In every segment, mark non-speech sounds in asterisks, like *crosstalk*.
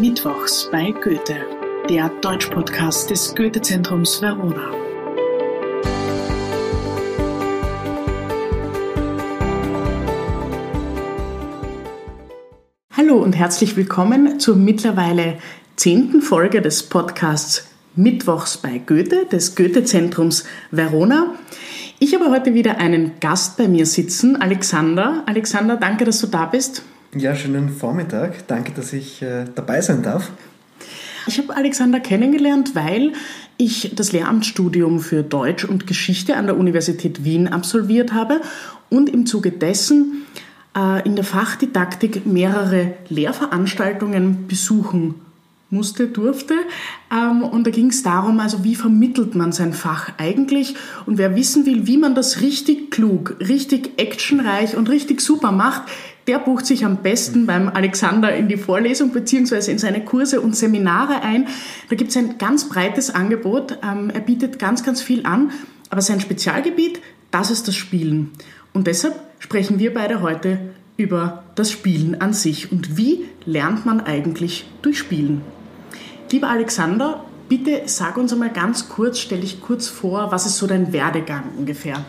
Mittwochs bei Goethe, der Deutschpodcast des Goethe-Zentrums Verona. Hallo und herzlich willkommen zur mittlerweile zehnten Folge des Podcasts Mittwochs bei Goethe, des Goethe-Zentrums Verona. Ich habe heute wieder einen Gast bei mir sitzen, Alexander. Alexander, danke, dass du da bist. Ja, schönen Vormittag. Danke, dass ich äh, dabei sein darf. Ich habe Alexander kennengelernt, weil ich das Lehramtsstudium für Deutsch und Geschichte an der Universität Wien absolviert habe und im Zuge dessen äh, in der Fachdidaktik mehrere Lehrveranstaltungen besuchen musste, durfte. Ähm, und da ging es darum, also wie vermittelt man sein Fach eigentlich? Und wer wissen will, wie man das richtig klug, richtig actionreich und richtig super macht, der bucht sich am besten beim Alexander in die Vorlesung beziehungsweise in seine Kurse und Seminare ein. Da gibt es ein ganz breites Angebot. Ähm, er bietet ganz, ganz viel an. Aber sein Spezialgebiet, das ist das Spielen. Und deshalb sprechen wir beide heute über das Spielen an sich und wie lernt man eigentlich durch Spielen. Lieber Alexander, bitte sag uns einmal ganz kurz, stell dich kurz vor, was ist so dein Werdegang ungefähr?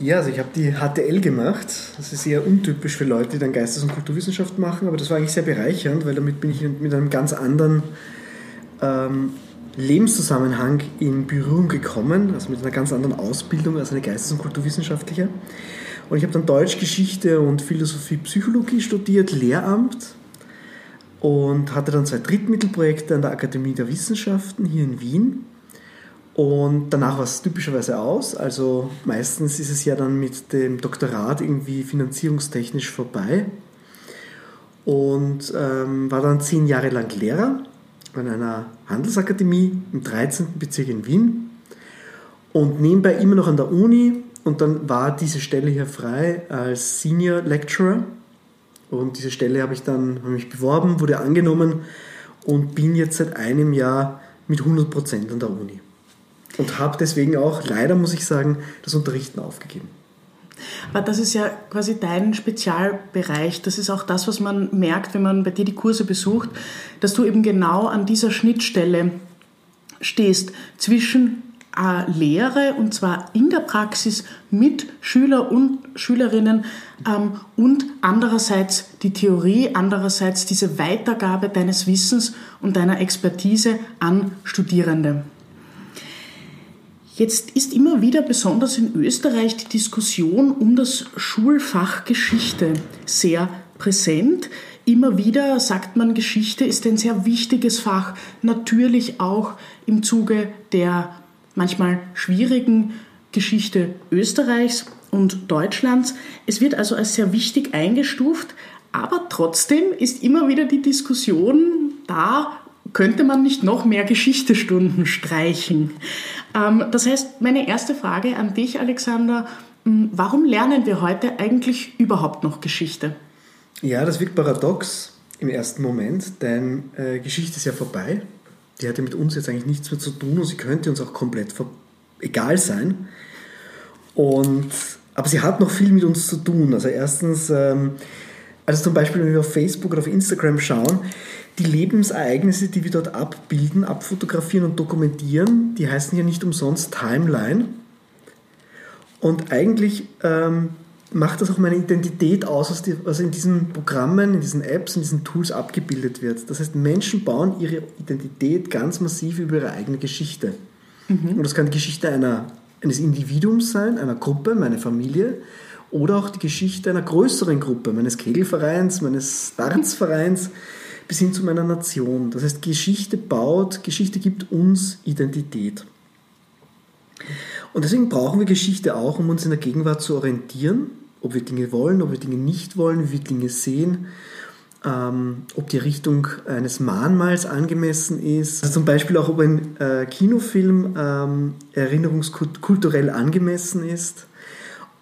Ja, also ich habe die HTL gemacht. Das ist eher untypisch für Leute, die dann Geistes- und Kulturwissenschaft machen, aber das war eigentlich sehr bereichernd, weil damit bin ich mit einem ganz anderen ähm, Lebenszusammenhang in Berührung gekommen, also mit einer ganz anderen Ausbildung als eine Geistes- und Kulturwissenschaftliche. Und ich habe dann Deutsch, Geschichte und Philosophie, Psychologie studiert, Lehramt und hatte dann zwei Drittmittelprojekte an der Akademie der Wissenschaften hier in Wien. Und danach war es typischerweise aus. Also meistens ist es ja dann mit dem Doktorat irgendwie finanzierungstechnisch vorbei. Und ähm, war dann zehn Jahre lang Lehrer an einer Handelsakademie im 13. Bezirk in Wien. Und nebenbei immer noch an der Uni. Und dann war diese Stelle hier frei als Senior Lecturer und diese Stelle habe ich dann habe mich beworben, wurde angenommen und bin jetzt seit einem Jahr mit 100% an der Uni. Und habe deswegen auch, leider muss ich sagen, das Unterrichten aufgegeben. Aber das ist ja quasi dein Spezialbereich. Das ist auch das, was man merkt, wenn man bei dir die Kurse besucht, dass du eben genau an dieser Schnittstelle stehst zwischen äh, Lehre und zwar in der Praxis mit Schüler und Schülerinnen ähm, und andererseits die Theorie, andererseits diese Weitergabe deines Wissens und deiner Expertise an Studierende. Jetzt ist immer wieder besonders in Österreich die Diskussion um das Schulfach Geschichte sehr präsent. Immer wieder sagt man, Geschichte ist ein sehr wichtiges Fach, natürlich auch im Zuge der manchmal schwierigen Geschichte Österreichs und Deutschlands. Es wird also als sehr wichtig eingestuft, aber trotzdem ist immer wieder die Diskussion da, könnte man nicht noch mehr Geschichtestunden streichen? Ähm, das heißt, meine erste Frage an dich, Alexander, hm, warum lernen wir heute eigentlich überhaupt noch Geschichte? Ja, das wirkt paradox im ersten Moment, denn äh, Geschichte ist ja vorbei die hat ja mit uns jetzt eigentlich nichts mehr zu tun und sie könnte uns auch komplett egal sein. Und, aber sie hat noch viel mit uns zu tun. Also erstens, ähm, also zum Beispiel, wenn wir auf Facebook oder auf Instagram schauen, die Lebensereignisse, die wir dort abbilden, abfotografieren und dokumentieren, die heißen ja nicht umsonst Timeline. Und eigentlich ähm, macht das auch meine Identität aus, was, in diesen Programmen, in diesen Apps, in diesen Tools abgebildet wird. Das heißt, Menschen bauen ihre Identität ganz massiv über ihre eigene Geschichte. Mhm. Und das kann die Geschichte einer, eines Individuums sein, einer Gruppe, meine Familie, oder auch die Geschichte einer größeren Gruppe, meines Kegelvereins, meines Dartsvereins, bis hin zu meiner Nation. Das heißt, Geschichte baut, Geschichte gibt uns Identität. Und deswegen brauchen wir Geschichte auch, um uns in der Gegenwart zu orientieren ob wir Dinge wollen, ob wir Dinge nicht wollen, wie wir Dinge sehen, ähm, ob die Richtung eines Mahnmals angemessen ist. Also zum Beispiel auch, ob ein äh, Kinofilm ähm, erinnerungskulturell angemessen ist,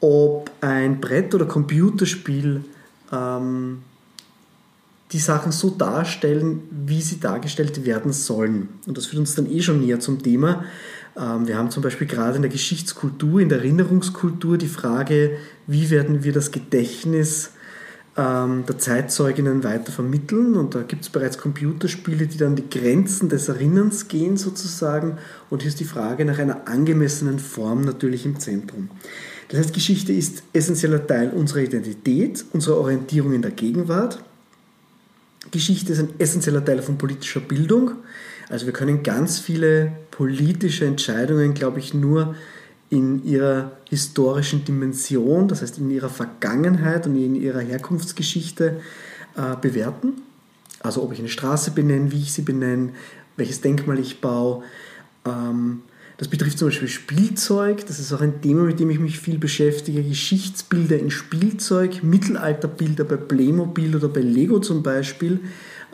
ob ein Brett- oder Computerspiel ähm, die Sachen so darstellen, wie sie dargestellt werden sollen. Und das führt uns dann eh schon näher zum Thema. Ähm, wir haben zum Beispiel gerade in der Geschichtskultur, in der Erinnerungskultur die Frage, wie werden wir das Gedächtnis ähm, der Zeitzeuginnen weiter vermitteln. Und da gibt es bereits Computerspiele, die dann die Grenzen des Erinnerns gehen sozusagen. Und hier ist die Frage nach einer angemessenen Form natürlich im Zentrum. Das heißt, Geschichte ist essentieller Teil unserer Identität, unserer Orientierung in der Gegenwart. Geschichte ist ein essentieller Teil von politischer Bildung. Also wir können ganz viele politische Entscheidungen, glaube ich, nur in ihrer historischen Dimension, das heißt in ihrer Vergangenheit und in ihrer Herkunftsgeschichte äh, bewerten. Also ob ich eine Straße benenne, wie ich sie benenne, welches Denkmal ich baue. Ähm, das betrifft zum Beispiel Spielzeug, das ist auch ein Thema, mit dem ich mich viel beschäftige. Geschichtsbilder in Spielzeug, Mittelalterbilder bei Playmobil oder bei Lego zum Beispiel.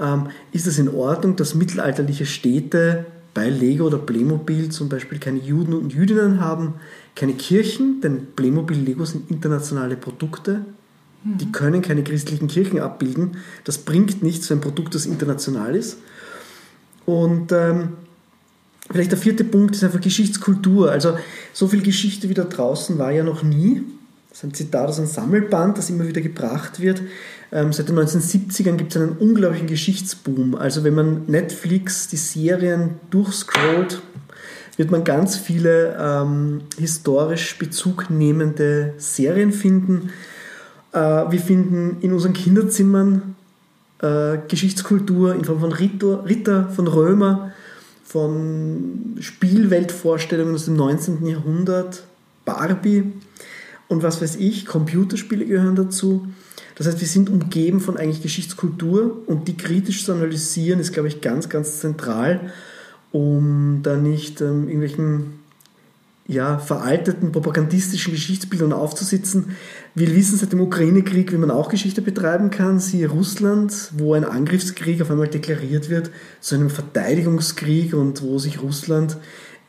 Ähm, ist es in Ordnung, dass mittelalterliche Städte bei Lego oder Playmobil zum Beispiel keine Juden und Jüdinnen haben, keine Kirchen, denn Playmobil, Lego sind internationale Produkte. Mhm. Die können keine christlichen Kirchen abbilden. Das bringt nichts für ein Produkt, das international ist. Und ähm, vielleicht der vierte Punkt ist einfach Geschichtskultur. Also so viel Geschichte wie da draußen war ja noch nie. Das ist ein Zitat aus einem Sammelband, das immer wieder gebracht wird. Ähm, seit den 1970ern gibt es einen unglaublichen Geschichtsboom. Also wenn man Netflix, die Serien durchscrollt, wird man ganz viele ähm, historisch bezugnehmende Serien finden. Äh, wir finden in unseren Kinderzimmern äh, Geschichtskultur in Form von Ritter, Ritter, von Römer, von Spielweltvorstellungen aus dem 19. Jahrhundert, Barbie und was weiß ich, Computerspiele gehören dazu. Das heißt, wir sind umgeben von eigentlich Geschichtskultur und die kritisch zu analysieren ist, glaube ich, ganz, ganz zentral, um da nicht ähm, irgendwelchen ja, veralteten propagandistischen Geschichtsbildern aufzusitzen. Wir wissen seit dem Ukraine-Krieg, wie man auch Geschichte betreiben kann. Siehe Russland, wo ein Angriffskrieg auf einmal deklariert wird zu einem Verteidigungskrieg und wo sich Russland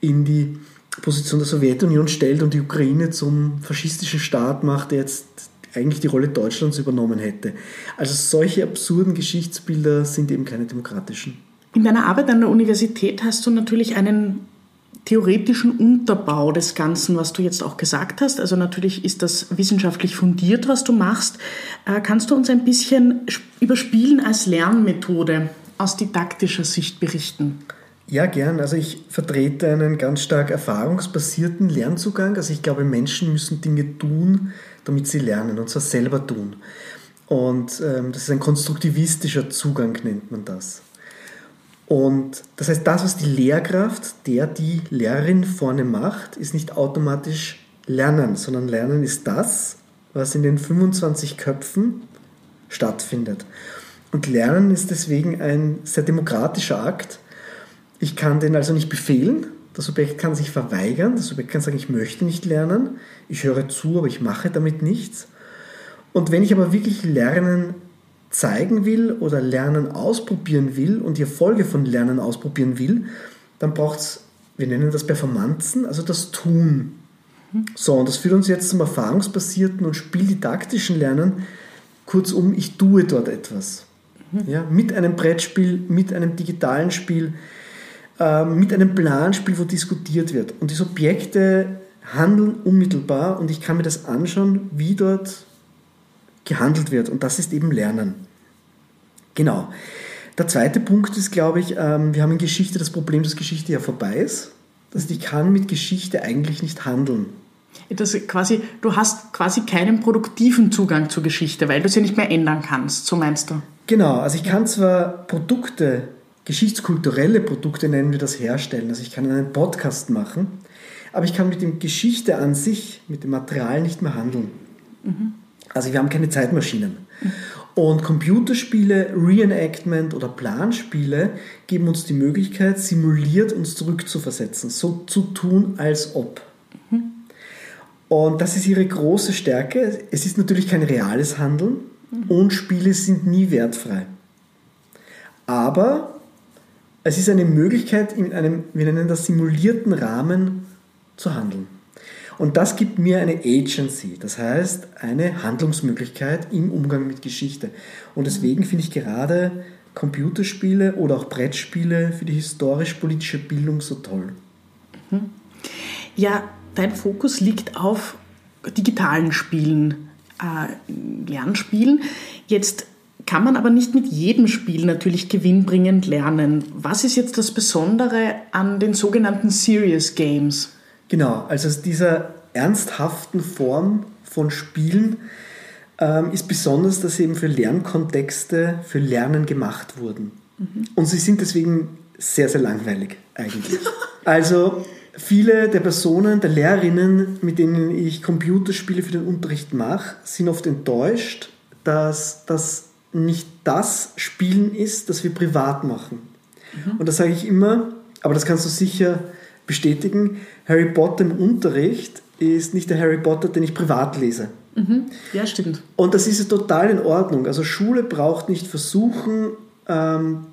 in die Position der Sowjetunion stellt und die Ukraine zum faschistischen Staat macht, der jetzt eigentlich die Rolle Deutschlands übernommen hätte. Also solche absurden Geschichtsbilder sind eben keine demokratischen. In deiner Arbeit an der Universität hast du natürlich einen theoretischen Unterbau des Ganzen, was du jetzt auch gesagt hast. Also natürlich ist das wissenschaftlich fundiert, was du machst. Äh, kannst du uns ein bisschen über Spielen als Lernmethode aus didaktischer Sicht berichten? Ja, gern. Also ich vertrete einen ganz stark erfahrungsbasierten Lernzugang. Also ich glaube, Menschen müssen Dinge tun, damit sie lernen, und zwar selber tun. Und ähm, das ist ein konstruktivistischer Zugang, nennt man das. Und das heißt, das, was die Lehrkraft, der die Lehrerin vorne macht, ist nicht automatisch Lernen, sondern Lernen ist das, was in den 25 Köpfen stattfindet. Und Lernen ist deswegen ein sehr demokratischer Akt. Ich kann den also nicht befehlen, das Subjekt kann sich verweigern, das Subjekt kann sagen, ich möchte nicht lernen, ich höre zu, aber ich mache damit nichts. Und wenn ich aber wirklich Lernen zeigen will oder Lernen ausprobieren will und die Erfolge von Lernen ausprobieren will, dann braucht es, wir nennen das Performanzen, also das Tun. So, und das führt uns jetzt zum erfahrungsbasierten und spieldidaktischen Lernen. Kurzum, ich tue dort etwas. Ja, mit einem Brettspiel, mit einem digitalen Spiel, ähm, mit einem Planspiel, wo diskutiert wird. Und die Subjekte handeln unmittelbar und ich kann mir das anschauen, wie dort gehandelt wird. Und das ist eben Lernen. Genau. Der zweite Punkt ist, glaube ich, ähm, wir haben in Geschichte das Problem, dass Geschichte ja vorbei ist. Heißt, ich kann mit Geschichte eigentlich nicht handeln. Das quasi, du hast quasi keinen produktiven Zugang zur Geschichte, weil du sie nicht mehr ändern kannst, so meinst du? Genau, also ich kann zwar Produkte geschichtskulturelle Produkte nennen wir das herstellen. Also ich kann einen Podcast machen, aber ich kann mit dem Geschichte an sich, mit dem Material nicht mehr handeln. Mhm. Also wir haben keine Zeitmaschinen. Und Computerspiele, Reenactment oder Planspiele geben uns die Möglichkeit, simuliert uns zurückzuversetzen, so zu tun, als ob. Und das ist ihre große Stärke. Es ist natürlich kein reales Handeln und Spiele sind nie wertfrei. Aber es ist eine Möglichkeit, in einem, wir nennen das simulierten Rahmen zu handeln. Und das gibt mir eine Agency, das heißt eine Handlungsmöglichkeit im Umgang mit Geschichte. Und deswegen finde ich gerade Computerspiele oder auch Brettspiele für die historisch-politische Bildung so toll. Mhm. Ja, dein Fokus liegt auf digitalen Spielen. äh, Lernspielen. Jetzt kann man aber nicht mit jedem Spiel natürlich gewinnbringend lernen. Was ist jetzt das Besondere an den sogenannten Serious Games? Genau, also aus dieser ernsthaften Form von Spielen ähm, ist besonders, dass sie eben für Lernkontexte, für Lernen gemacht wurden. Mhm. Und sie sind deswegen sehr, sehr langweilig eigentlich. also viele der Personen, der Lehrerinnen, mit denen ich Computerspiele für den Unterricht mache, sind oft enttäuscht, dass das nicht das Spielen ist, das wir privat machen. Mhm. Und das sage ich immer, aber das kannst du sicher bestätigen, Harry Potter im Unterricht ist nicht der Harry Potter, den ich privat lese. Mhm. Ja, stimmt. Und das ist total in Ordnung. Also Schule braucht nicht versuchen, ähm,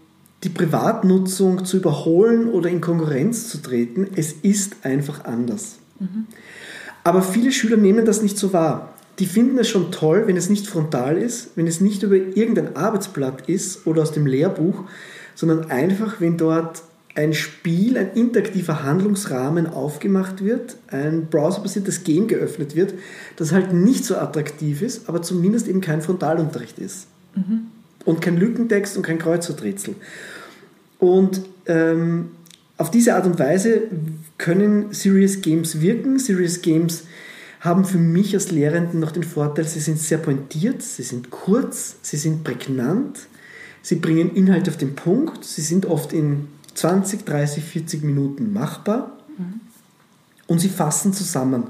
die Privatnutzung zu überholen oder in Konkurrenz zu treten. Es ist einfach anders. Mhm. Aber viele Schüler nehmen das nicht so wahr. Die finden es schon toll, wenn es nicht frontal ist, wenn es nicht über irgendein Arbeitsblatt ist oder aus dem Lehrbuch, sondern einfach, wenn dort ein Spiel, ein interaktiver Handlungsrahmen aufgemacht wird, ein browserbasiertes Game geöffnet wird, das halt nicht so attraktiv ist, aber zumindest eben kein Frontalunterricht ist. Mhm. Und kein Lückentext und kein Kreuzworträtsel. Und ähm, auf diese Art und Weise können Serious Games wirken. Serious Games haben für mich als Lehrenden noch den Vorteil, sie sind sehr pointiert, sie sind kurz, sie sind prägnant, sie bringen Inhalt auf den Punkt, sie sind oft in 20, 30, 40 Minuten machbar mhm. und sie fassen zusammen.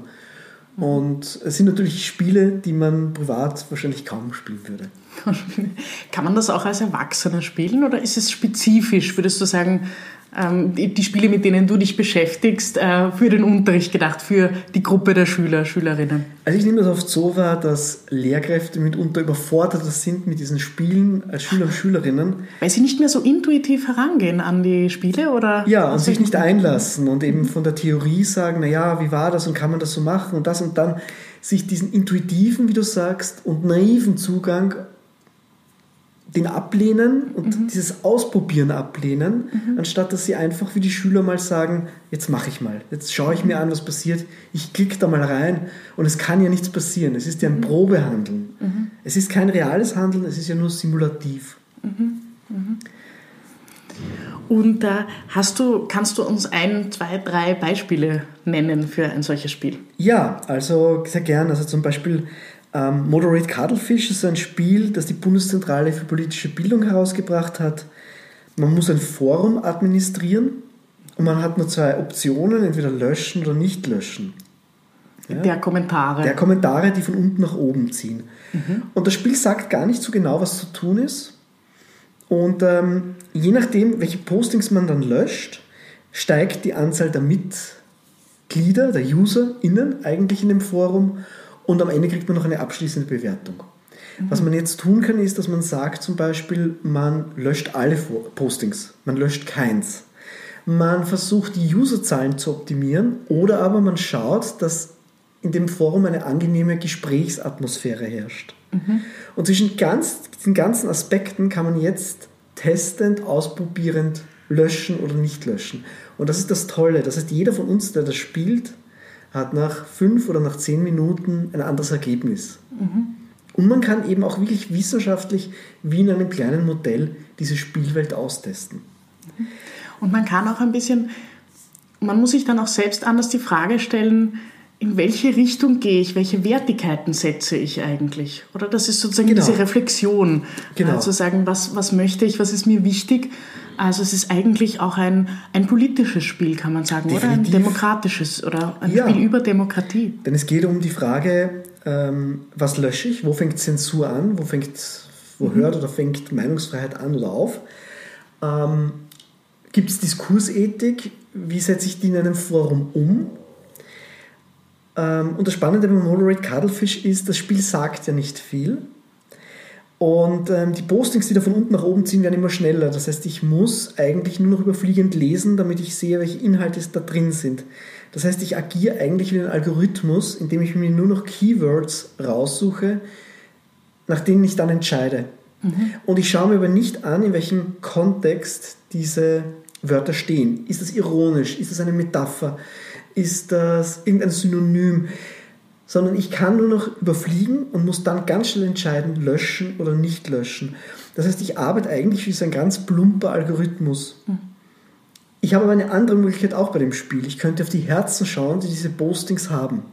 Mhm. Und es sind natürlich Spiele, die man privat wahrscheinlich kaum spielen würde. *laughs* Kann man das auch als Erwachsener spielen oder ist es spezifisch, würdest du sagen, die Spiele, mit denen du dich beschäftigst, äh, für den Unterricht gedacht, für die Gruppe der Schüler, Schülerinnen? Also ich nehme das oft so wahr, dass Lehrkräfte mitunter überfordert sind mit diesen Spielen als Schüler und Schülerinnen. Weil sie nicht mehr so intuitiv herangehen an die Spiele oder? Ja, und sich nicht einlassen und eben von der Theorie sagen, naja, wie war das und kann man das so machen und das und dann sich diesen intuitiven, wie du sagst, und naiven Zugang den ablehnen und mhm. dieses Ausprobieren ablehnen, mhm. anstatt dass sie einfach wie die Schüler mal sagen, jetzt mache ich mal, jetzt schaue ich mir an, was passiert, ich klicke da mal rein und es kann ja nichts passieren, es ist ja ein mhm. Probehandeln. Mhm. Es ist kein reales Handeln, es ist ja nur simulativ. Mhm. Mhm. Und äh, hast du, kannst du uns ein, zwei, drei Beispiele nennen für ein solches Spiel? Ja, also sehr gern. Also zum Beispiel ähm, Moderate Cuttlefish ist ein Spiel, das die Bundeszentrale für politische Bildung herausgebracht hat. Man muss ein Forum administrieren und man hat nur zwei Optionen, entweder löschen oder nicht löschen. Ja? Der Kommentare. Der Kommentare, die von unten nach oben ziehen. Mhm. Und das Spiel sagt gar nicht so genau, was zu tun ist. Und ähm, je nachdem, welche Postings man dann löscht, steigt die Anzahl der Mitglieder, der UserInnen eigentlich in dem Forum und am Ende kriegt man noch eine abschließende Bewertung. Was man jetzt tun kann, ist, dass man sagt zum Beispiel, man löscht alle Postings, man löscht keins. Man versucht die Userzahlen zu optimieren oder aber man schaut, dass in dem Forum eine angenehme Gesprächsatmosphäre herrscht. Mhm. Und zwischen ganz, diesen ganzen Aspekten kann man jetzt testend, ausprobierend löschen oder nicht löschen. Und das ist das Tolle. Das heißt, jeder von uns, der das spielt, hat nach fünf oder nach zehn Minuten ein anderes Ergebnis. Mhm. Und man kann eben auch wirklich wissenschaftlich wie in einem kleinen Modell diese Spielwelt austesten. Und man kann auch ein bisschen, man muss sich dann auch selbst anders die Frage stellen, in welche Richtung gehe ich, welche Wertigkeiten setze ich eigentlich? Oder das ist sozusagen genau. diese Reflexion, genau. zu sagen, was, was möchte ich, was ist mir wichtig also es ist eigentlich auch ein, ein politisches Spiel, kann man sagen, Definitiv. oder ein demokratisches oder ein ja. Spiel über Demokratie. Denn es geht um die Frage, ähm, was lösche ich, wo fängt Zensur an, wo, fängt, wo mhm. hört oder fängt Meinungsfreiheit an oder auf. Ähm, Gibt es Diskursethik, wie setze ich die in einem Forum um? Ähm, und das Spannende beim Moderate Cuddlefish ist, das Spiel sagt ja nicht viel. Und ähm, die Postings, die da von unten nach oben ziehen, werden immer schneller. Das heißt, ich muss eigentlich nur noch überfliegend lesen, damit ich sehe, welche Inhalte da drin sind. Das heißt, ich agiere eigentlich wie ein Algorithmus, indem ich mir nur noch Keywords raussuche, nach denen ich dann entscheide. Mhm. Und ich schaue mir aber nicht an, in welchem Kontext diese Wörter stehen. Ist das ironisch? Ist das eine Metapher? Ist das irgendein Synonym? Sondern ich kann nur noch überfliegen und muss dann ganz schnell entscheiden, löschen oder nicht löschen. Das heißt, ich arbeite eigentlich wie so ein ganz plumper Algorithmus. Mhm. Ich habe aber eine andere Möglichkeit auch bei dem Spiel. Ich könnte auf die Herzen schauen, die diese Postings haben.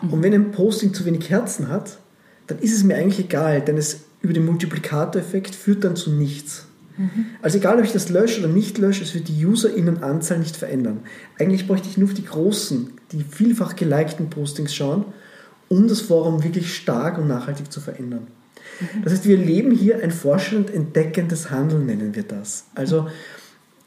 Mhm. Und wenn ein Posting zu wenig Herzen hat, dann ist es mir eigentlich egal, denn es über den Multiplikatoreffekt führt dann zu nichts. Mhm. Also egal, ob ich das lösche oder nicht lösche, es wird die UserInnenanzahl nicht verändern. Eigentlich bräuchte ich nur auf die großen, die vielfach gelikten Postings schauen, um das Forum wirklich stark und nachhaltig zu verändern. Das heißt, wir leben hier ein forschend entdeckendes Handeln, nennen wir das. Also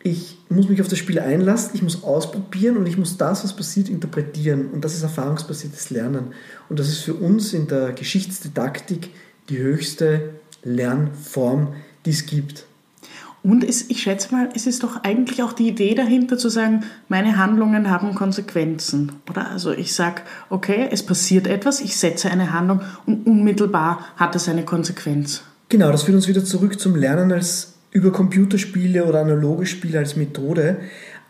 ich muss mich auf das Spiel einlassen, ich muss ausprobieren und ich muss das, was passiert, interpretieren. Und das ist erfahrungsbasiertes Lernen. Und das ist für uns in der Geschichtsdidaktik die höchste Lernform, die es gibt. Und es, ich schätze mal, es ist doch eigentlich auch die Idee dahinter zu sagen, meine Handlungen haben Konsequenzen. Oder? Also ich sage, okay, es passiert etwas, ich setze eine Handlung und unmittelbar hat es eine Konsequenz. Genau, das führt uns wieder zurück zum Lernen als über Computerspiele oder analoge Spiele als Methode.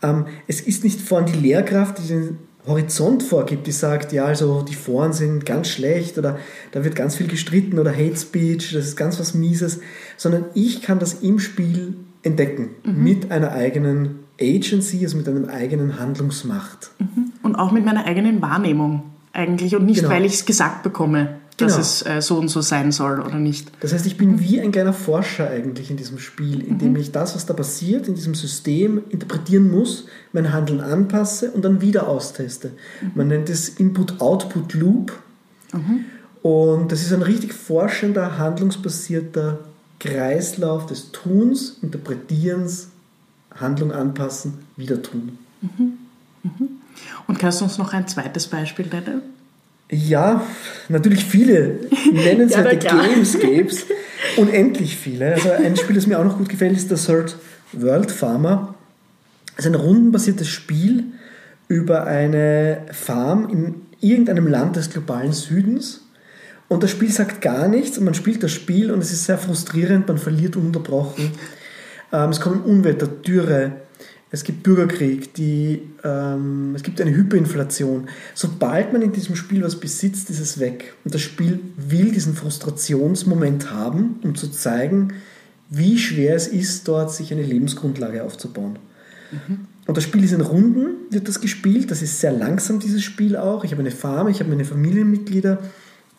Ähm, es ist nicht vorhin die Lehrkraft, die den Horizont vorgibt, die sagt, ja, also die Foren sind ganz schlecht oder da wird ganz viel gestritten oder Hate Speech, das ist ganz was Mieses, sondern ich kann das im Spiel entdecken mhm. mit einer eigenen Agency, also mit einer eigenen Handlungsmacht. Mhm. Und auch mit meiner eigenen Wahrnehmung eigentlich und nicht, genau. weil ich es gesagt bekomme, dass genau. es äh, so und so sein soll oder nicht. Das heißt, ich bin mhm. wie ein kleiner Forscher eigentlich in diesem Spiel, in dem mhm. ich das, was da passiert, in diesem System interpretieren muss, mein Handeln anpasse und dann wieder austeste. Mhm. Man nennt es Input-Output-Loop. Mhm. Und das ist ein richtig forschender, handlungsbasierter Kreislauf des Tuns, Interpretierens, Handlung anpassen, wieder tun. Mhm. Mhm. Und kannst du uns noch ein zweites Beispiel nennen? Ja, natürlich viele *laughs* nennenswerte ja, Games gäbe es. Unendlich viele. Also ein Spiel, das mir auch noch gut gefällt, ist The Third World Farmer. Es ist ein rundenbasiertes Spiel über eine Farm in irgendeinem Land des globalen Südens und das Spiel sagt gar nichts und man spielt das Spiel und es ist sehr frustrierend, man verliert unterbrochen. Ähm, es kommen Unwetter, Dürre, es gibt Bürgerkrieg, die, ähm, es gibt eine Hyperinflation. Sobald man in diesem Spiel was besitzt, ist es weg. Und das Spiel will diesen Frustrationsmoment haben, um zu zeigen, wie schwer es ist, dort sich eine Lebensgrundlage aufzubauen. Mhm. Und das Spiel ist in Runden, wird das gespielt. Das ist sehr langsam, dieses Spiel auch. Ich habe eine Farm, ich habe meine Familienmitglieder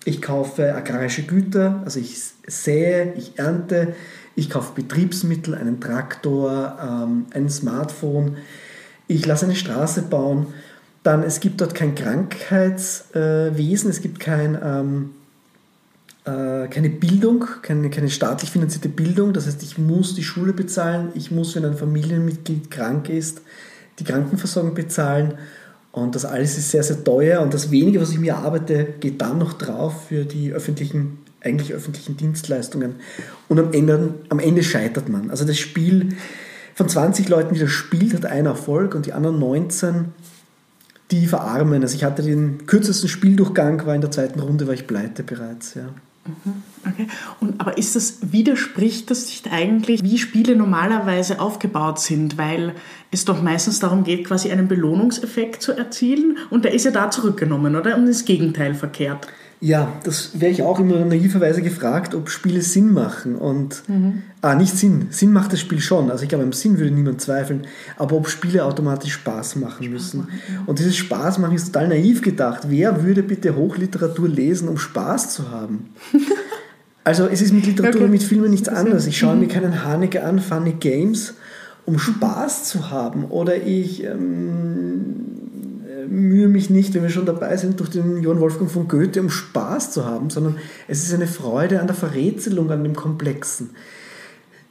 ich kaufe agrarische Güter, also ich sähe, ich ernte, ich kaufe Betriebsmittel, einen Traktor, ähm, ein Smartphone, ich lasse eine Straße bauen. Dann, es gibt dort kein Krankheitswesen, es gibt kein, ähm, äh, keine Bildung, keine, keine staatlich finanzierte Bildung. Das heißt, ich muss die Schule bezahlen, ich muss, wenn ein Familienmitglied krank ist, die Krankenversorgung bezahlen und das alles ist sehr, sehr teuer und das wenige, was ich mir arbeite, geht dann noch drauf für die öffentlichen, eigentlich öffentlichen Dienstleistungen. Und am Ende, am Ende scheitert man. Also das Spiel von 20 Leuten, die das spielt, hat einen Erfolg und die anderen 19, die verarmen. Also ich hatte den kürzesten Spieldurchgang, war in der zweiten Runde, war ich pleite bereits. Ja. Mhm, okay. Und, aber ist das, widerspricht das nicht eigentlich, wie Spiele normalerweise aufgebaut sind? Weil es doch meistens darum geht, quasi einen Belohnungseffekt zu erzielen und der ist ja da zurückgenommen, oder? Und das Gegenteil verkehrt. Ja, das wäre ich auch immer naiverweise gefragt, ob Spiele Sinn machen. Und mhm. ah, nicht Sinn. Sinn macht das Spiel schon. Also ich glaube, im Sinn würde niemand zweifeln. Aber ob Spiele automatisch Spaß machen Spaß müssen. Machen, ja. Und dieses Spaß machen ist total naiv gedacht. Wer würde bitte Hochliteratur lesen, um Spaß zu haben? *laughs* also es ist mit Literatur okay. mit Filmen nichts anderes. Ich schaue mhm. mir keinen Haneke an, Funny Games, um Spaß zu haben. Oder ich ähm, mühe mich nicht, wenn wir schon dabei sind, durch den Johann Wolfgang von Goethe, um Spaß zu haben, sondern es ist eine Freude an der Verrätselung, an dem Komplexen.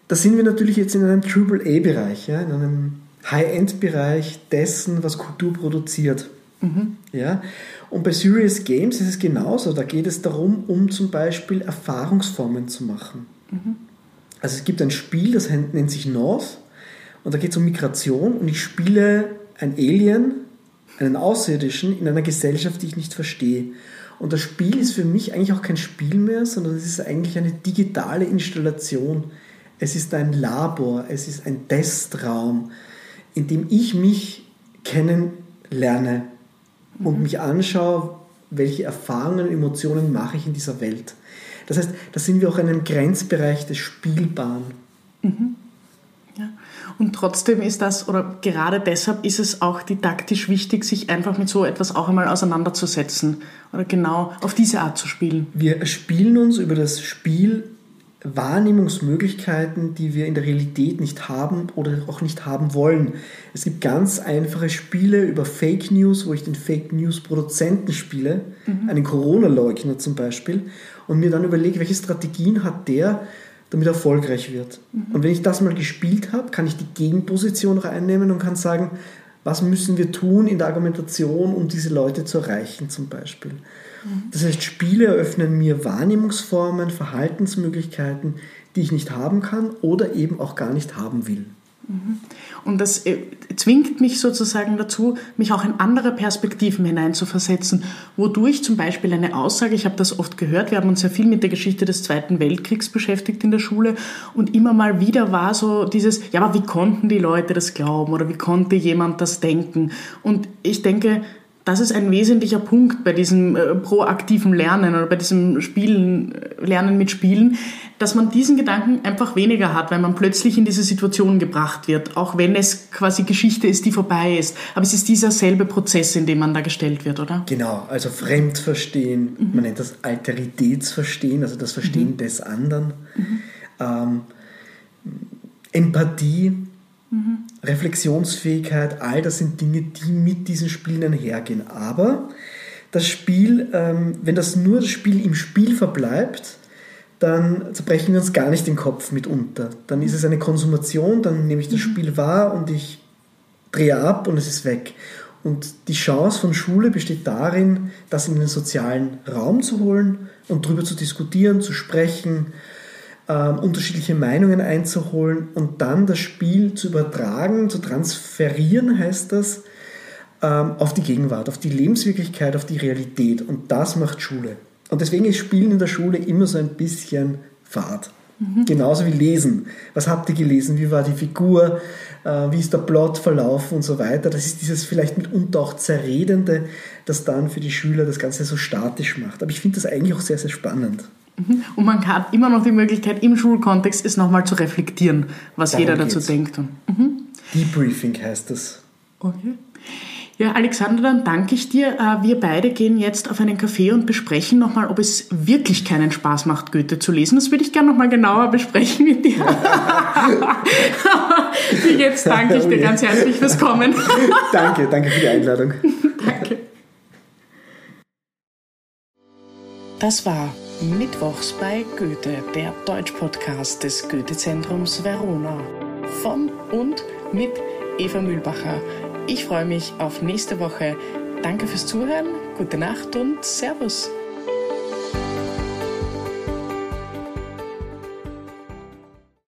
Da sind wir natürlich jetzt in einem Triple-A-Bereich, ja, in einem High-End-Bereich dessen, was Kultur produziert. Mhm. Ja? Und bei Serious Games ist es genauso. Da geht es darum, um zum Beispiel Erfahrungsformen zu machen. Mhm. Also es gibt ein Spiel, das nennt sich North und da geht es um Migration und ich spiele ein Alien, einen Außerirdischen in einer Gesellschaft, die ich nicht verstehe. Und das Spiel ist für mich eigentlich auch kein Spiel mehr, sondern es ist eigentlich eine digitale Installation. Es ist ein Labor, es ist ein Testraum, in dem ich mich kennenlerne und mhm. mich anschaue, welche Erfahrungen und Emotionen mache ich in dieser Welt. Das heißt, da sind wir auch in einem Grenzbereich des Spielbaren. Mhm. Und trotzdem ist das, oder gerade deshalb ist es auch didaktisch wichtig, sich einfach mit so etwas auch einmal auseinanderzusetzen oder genau auf diese Art zu spielen. Wir spielen uns über das Spiel Wahrnehmungsmöglichkeiten, die wir in der Realität nicht haben oder auch nicht haben wollen. Es gibt ganz einfache Spiele über Fake News, wo ich den Fake News Produzenten spiele, mhm. einen Corona-Leugner zum Beispiel, und mir dann überlege, welche Strategien hat der, damit er erfolgreich wird. Mhm. Und wenn ich das mal gespielt habe, kann ich die Gegenposition noch einnehmen und kann sagen, was müssen wir tun in der Argumentation, um diese Leute zu erreichen zum Beispiel. Mhm. Das heißt, Spiele eröffnen mir Wahrnehmungsformen, Verhaltensmöglichkeiten, die ich nicht haben kann oder eben auch gar nicht haben will. Und das äh, zwingt mich sozusagen dazu, mich auch in andere Perspektiven hineinzuversetzen, wodurch zum Beispiel eine Aussage, ich habe das oft gehört, wir haben uns ja viel mit der Geschichte des Zweiten Weltkriegs beschäftigt in der Schule und immer mal wieder war so dieses, ja, aber wie konnten die Leute das glauben oder wie konnte jemand das denken? Und ich denke, das ist ein wesentlicher Punkt bei diesem äh, proaktiven Lernen oder bei diesem Spielen, äh, Lernen mit Spielen, dass man diesen Gedanken einfach weniger hat, weil man plötzlich in diese Situation gebracht wird, auch wenn es quasi Geschichte ist, die vorbei ist. Aber es ist dieser selbe Prozess, in dem man da gestellt wird, oder? Genau, also Fremdverstehen, mhm. man nennt das Alteritätsverstehen, also das Verstehen mhm. des anderen, mhm. ähm, Empathie, Mhm. Reflexionsfähigkeit, all das sind Dinge, die mit diesen Spielen einhergehen. Aber das Spiel, ähm, wenn das nur das Spiel im Spiel verbleibt, dann zerbrechen wir uns gar nicht den Kopf mitunter. Dann ist es eine Konsumation, dann nehme ich das mhm. Spiel wahr und ich drehe ab und es ist weg. Und die Chance von Schule besteht darin, das in den sozialen Raum zu holen und darüber zu diskutieren, zu sprechen, ähm, unterschiedliche Meinungen einzuholen und dann das Spiel zu übertragen, zu transferieren, heißt das, ähm, auf die Gegenwart, auf die Lebenswirklichkeit, auf die Realität. Und das macht Schule. Und deswegen ist Spielen in der Schule immer so ein bisschen Fahrt. Mhm. Genauso wie Lesen. Was habt ihr gelesen? Wie war die Figur? Äh, wie ist der Plot verlaufen und so weiter? Das ist dieses vielleicht mitunter auch Zerredende, das dann für die Schüler das Ganze so statisch macht. Aber ich finde das eigentlich auch sehr, sehr spannend. Mhm. Und man hat immer noch die Möglichkeit, im Schulkontext es nochmal zu reflektieren, was Darum jeder dazu geht's. denkt. Mhm. Debriefing heißt das. Okay. Ja, Alexander, dann danke ich dir. Äh, wir beide gehen jetzt auf einen Café und besprechen nochmal, ob es wirklich keinen Spaß macht, Goethe zu lesen. Das würde ich gerne nochmal genauer besprechen mit dir. *laughs* jetzt danke ich *laughs* dir ganz herzlich fürs Kommen. *laughs* danke, danke für die Einladung. danke. Das war Mittwochs bei Goethe, der Deutsch-Podcast des Goethe-Zentrums Verona. Von und mit Eva Mühlbacher. Ich freue mich auf nächste Woche. Danke fürs Zuhören, gute Nacht und Servus.